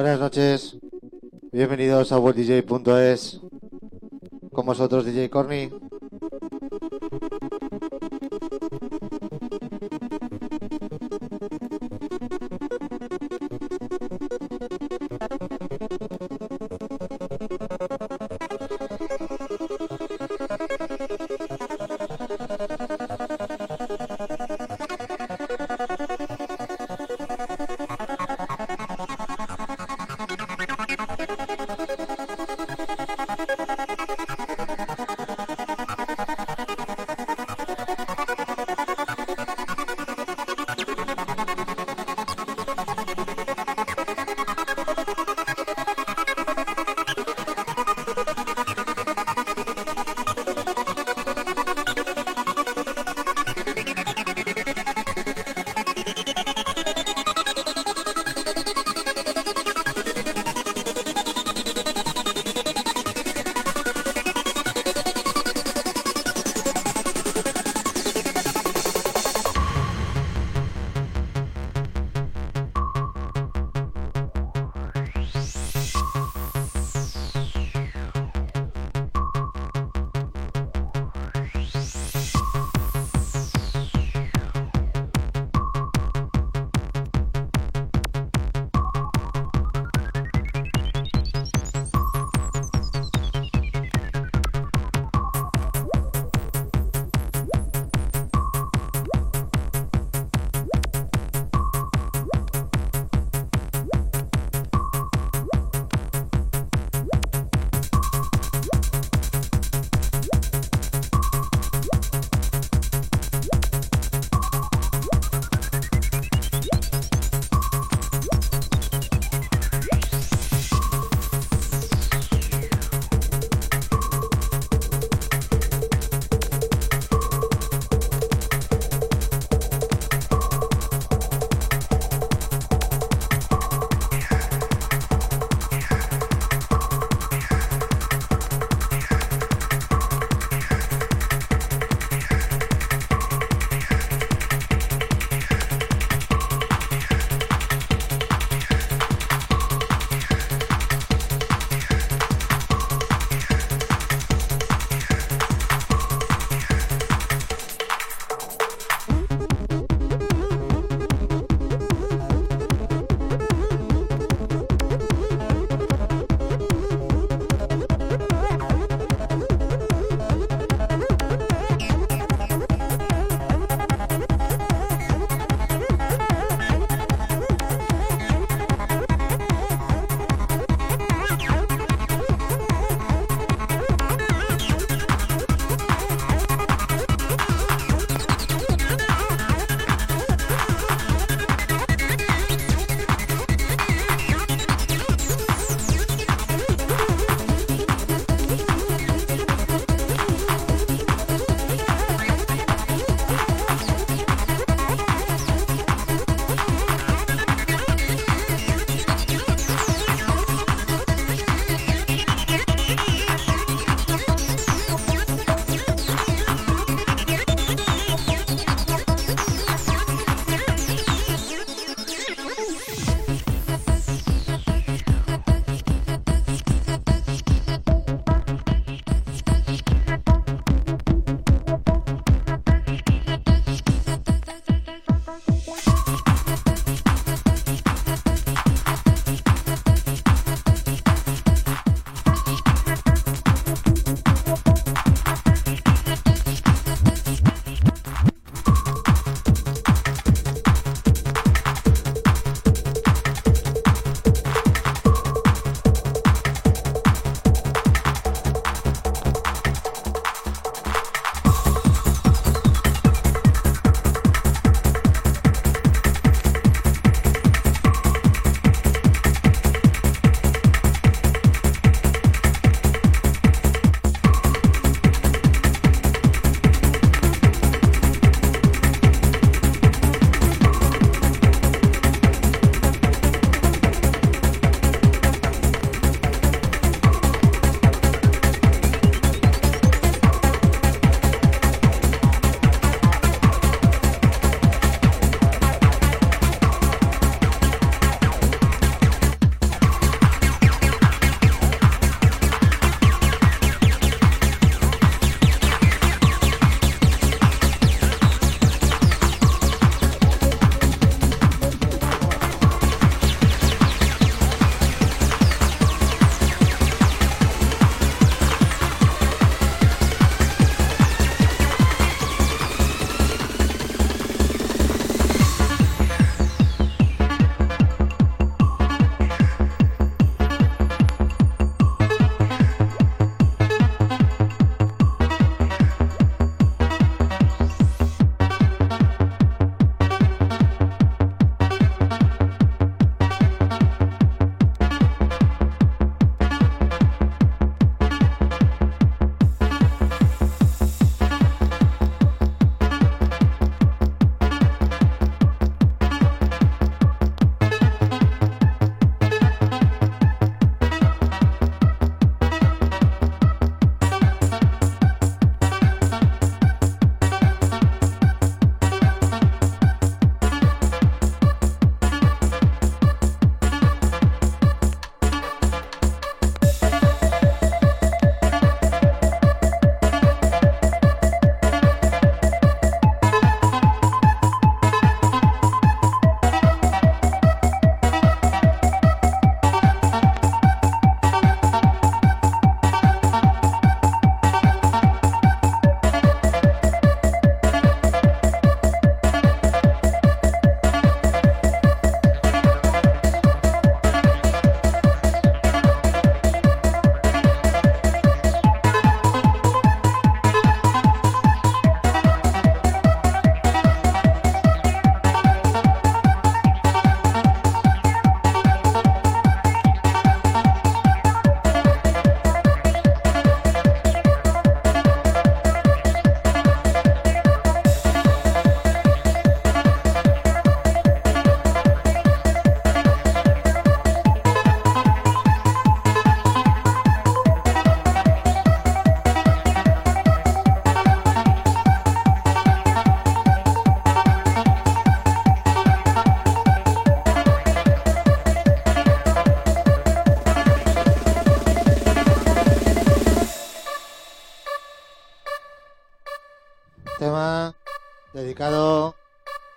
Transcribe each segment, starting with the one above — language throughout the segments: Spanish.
Buenas noches, bienvenidos a worlddj.es. Con vosotros DJ Corny.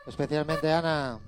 Especialmente Ana.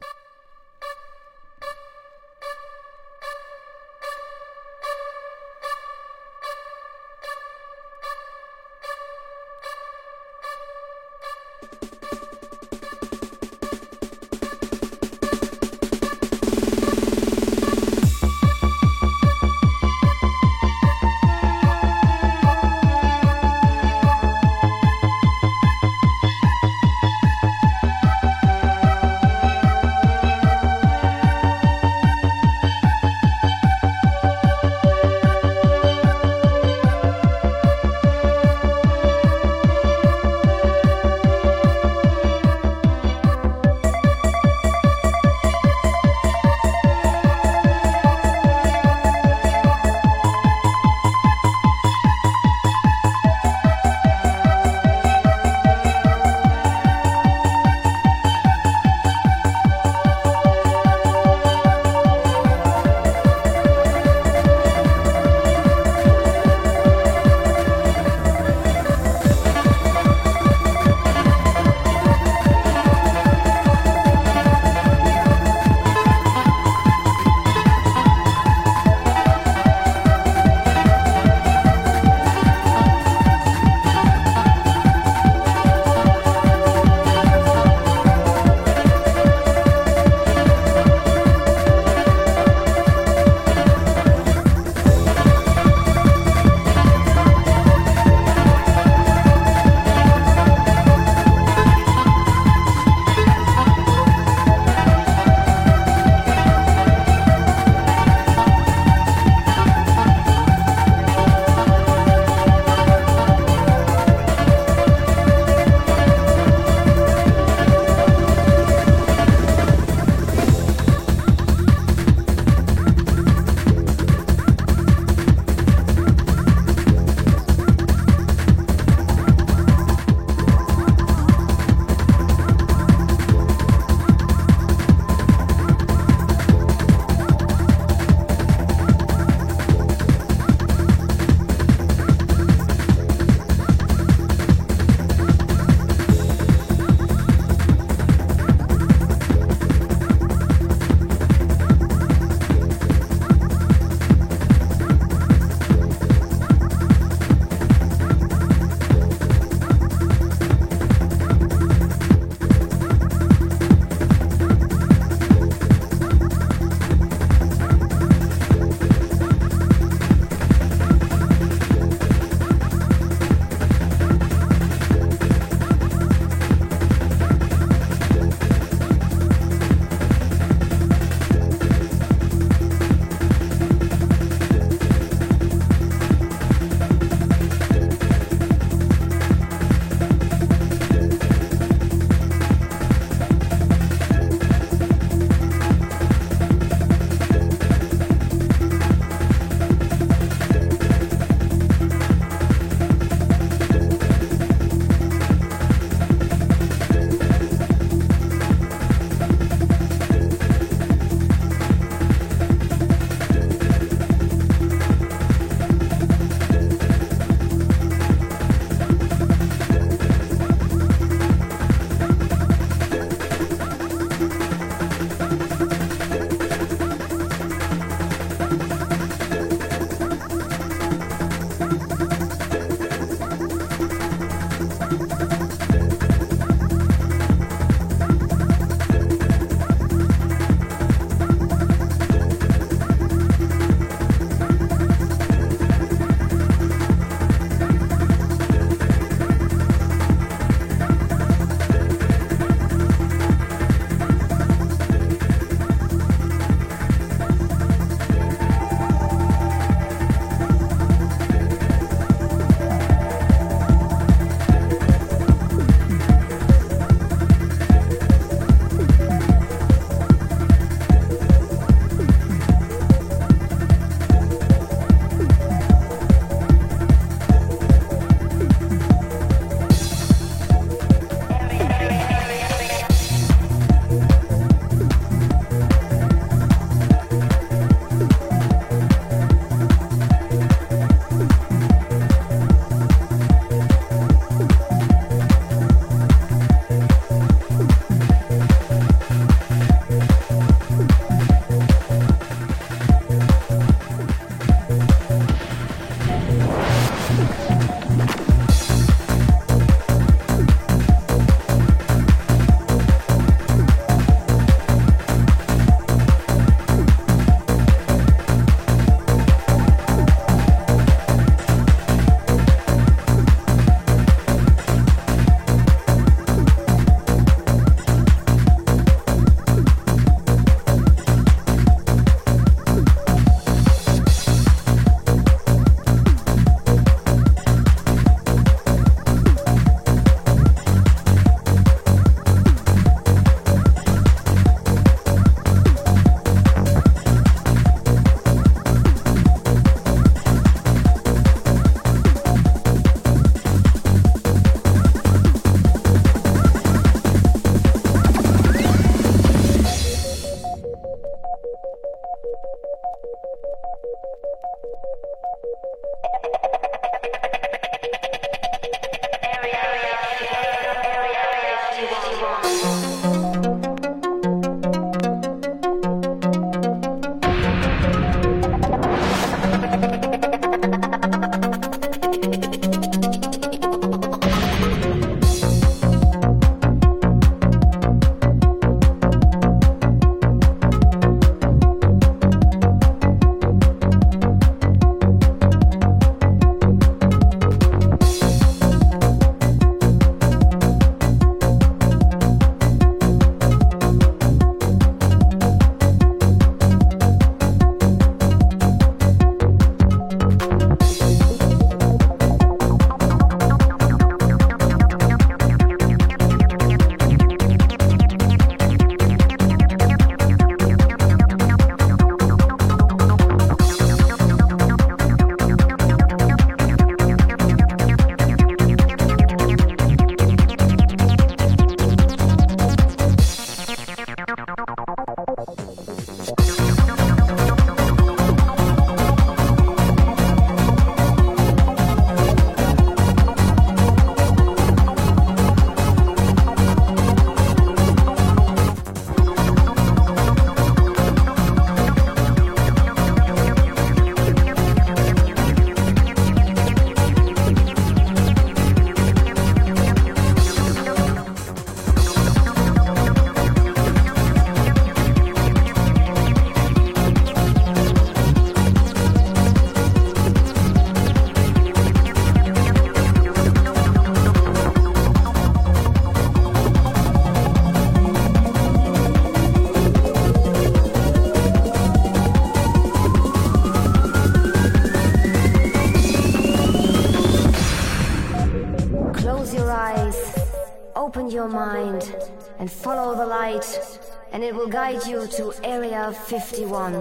It will guide you to Area 51.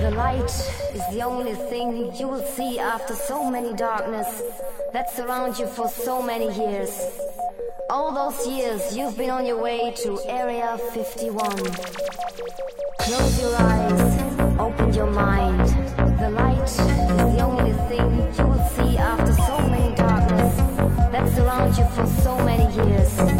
The light is the only thing you will see after so many darkness that surround you for so many years. All those years you've been on your way to Area 51. Close your eyes, open your mind. The light is the only thing you will see after so many darkness that surround you for so many years.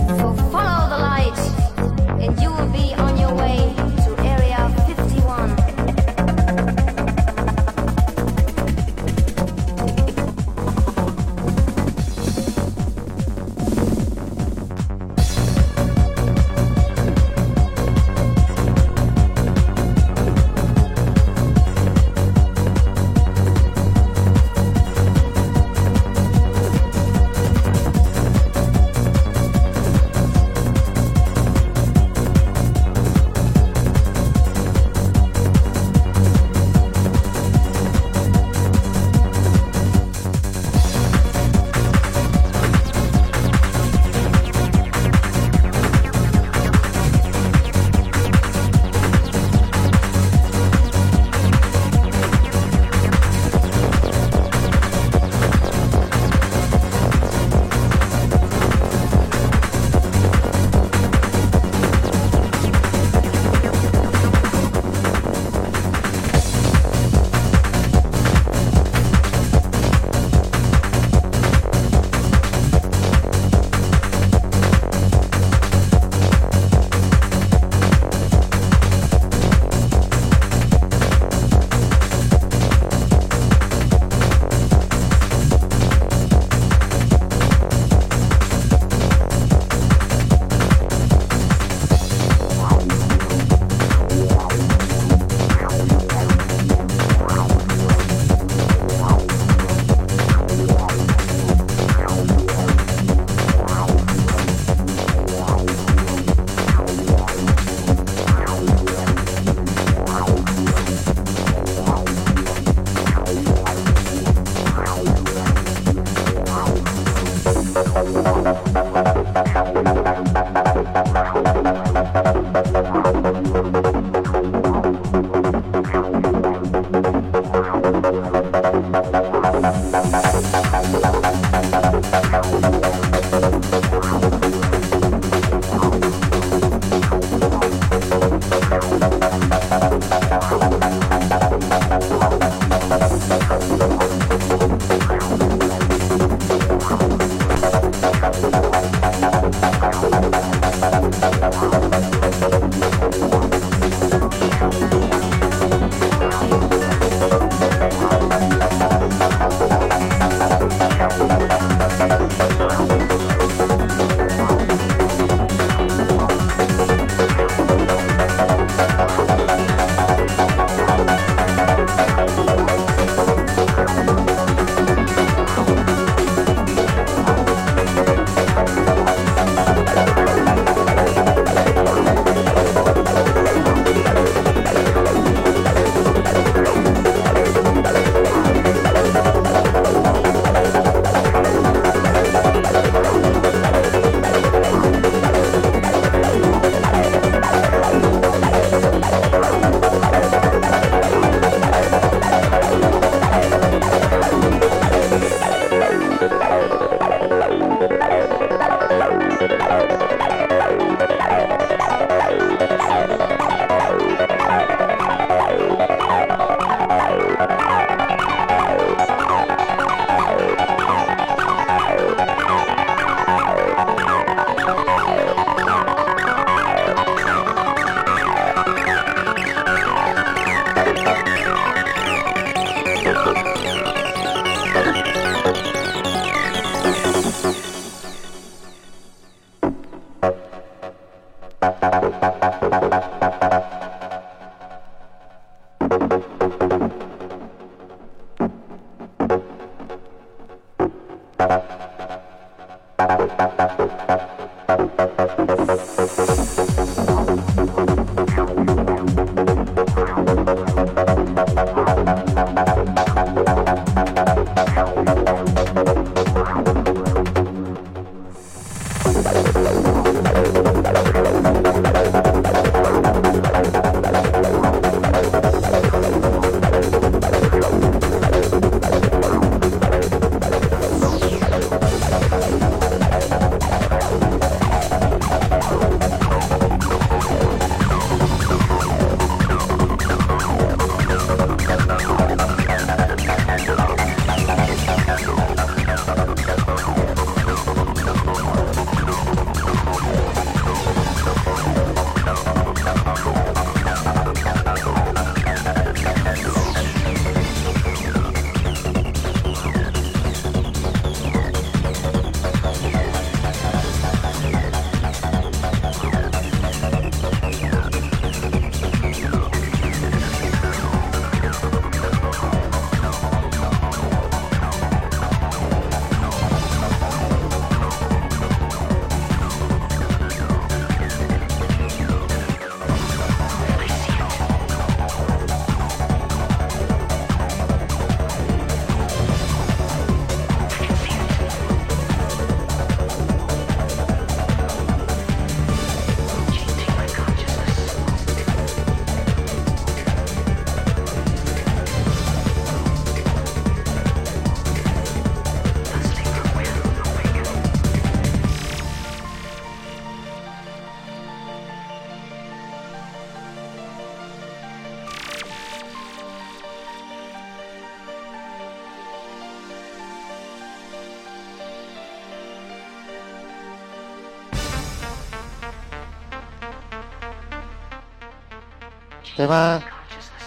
Tema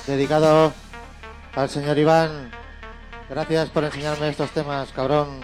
dedicado al señor Iván. Gracias por enseñarme estos temas, cabrón.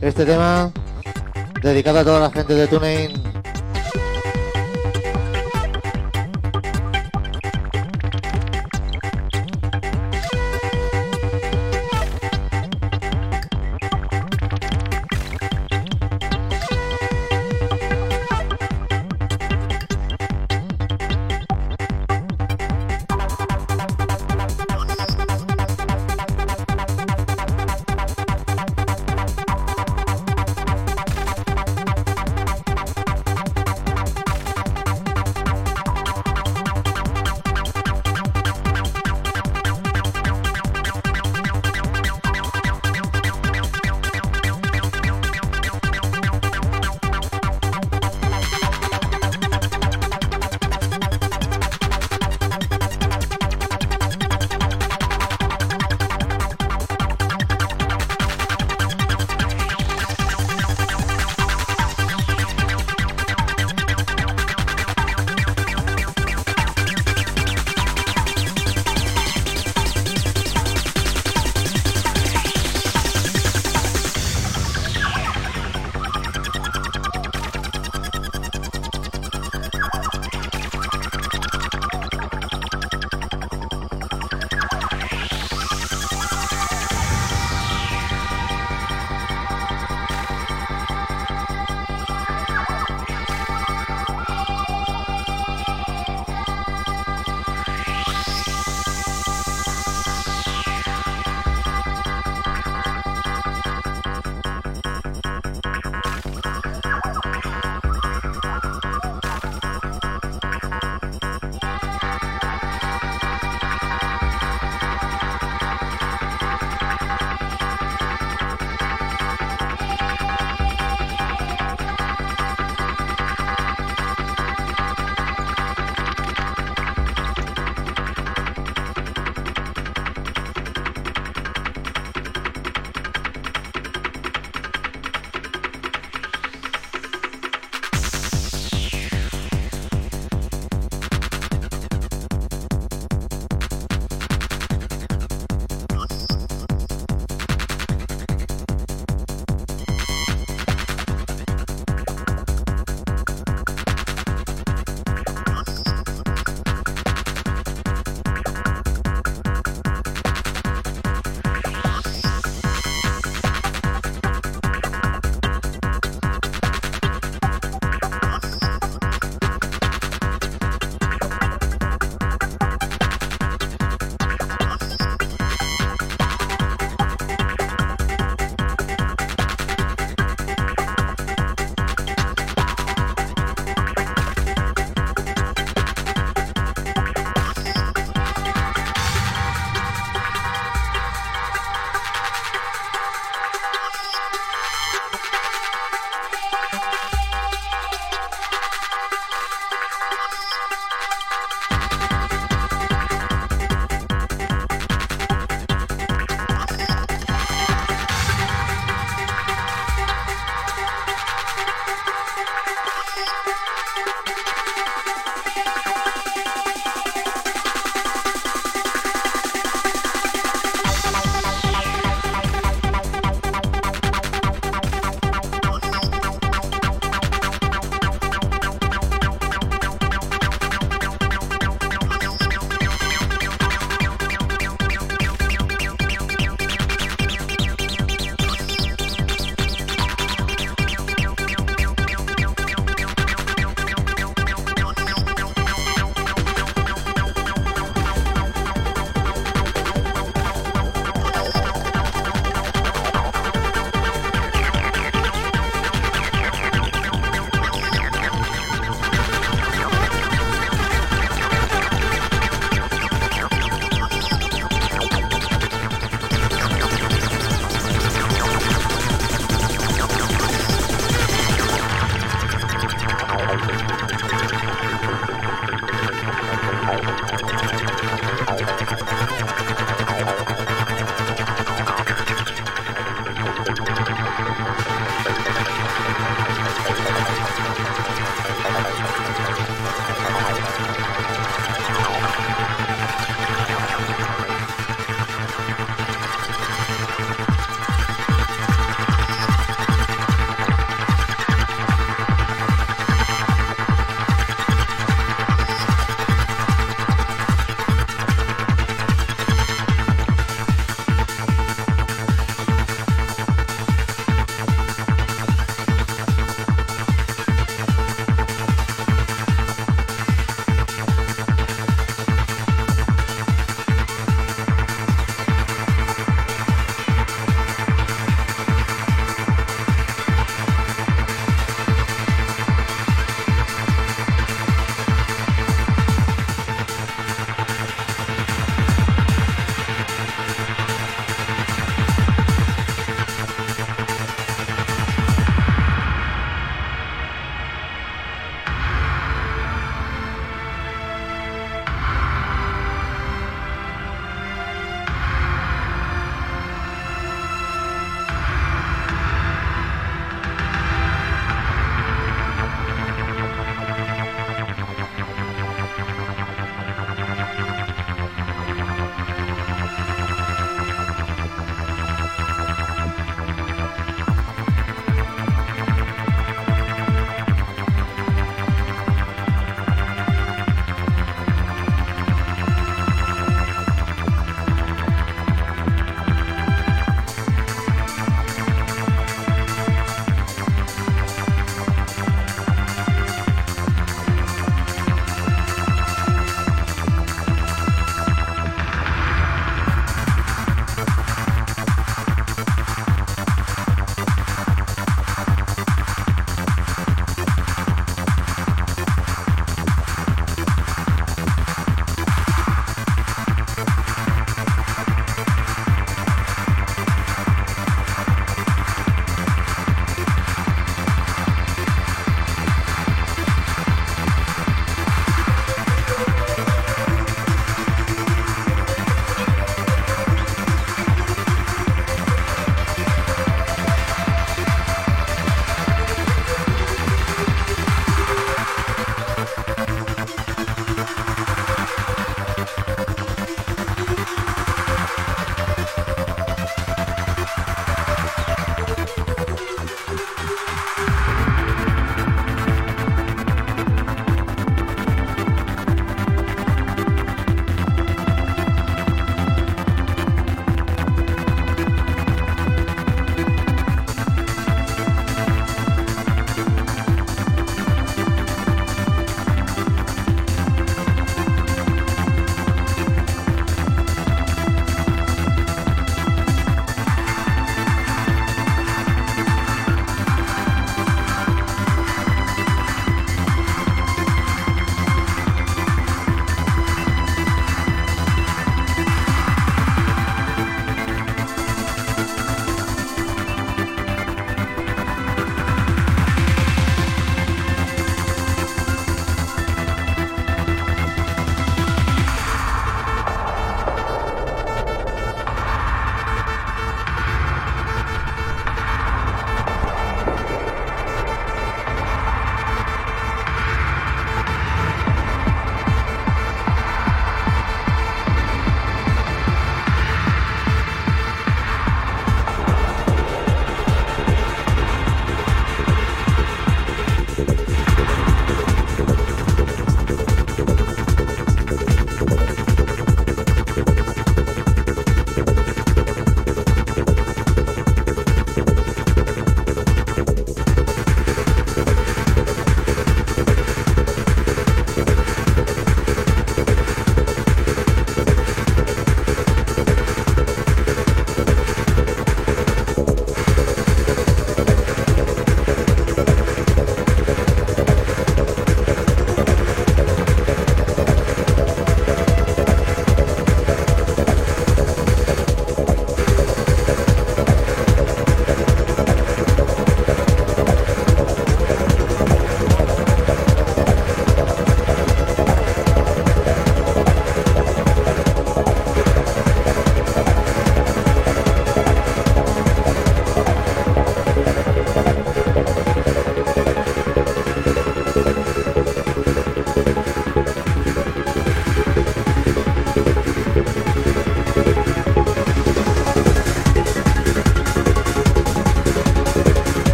Este tema dedicado a toda la gente de TuneIn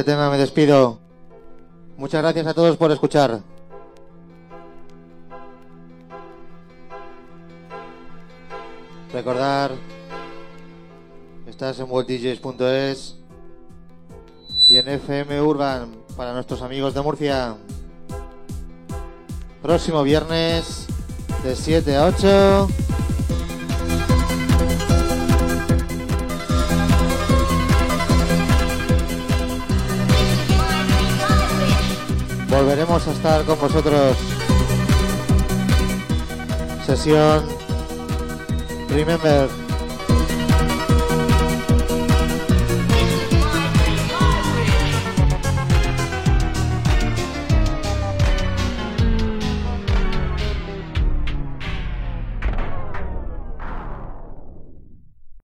este tema me despido. Muchas gracias a todos por escuchar. Recordar, estás en worlddjs.es y en FM Urban para nuestros amigos de Murcia. Próximo viernes de 7 a 8. Volveremos a estar con vosotros. Sesión Remember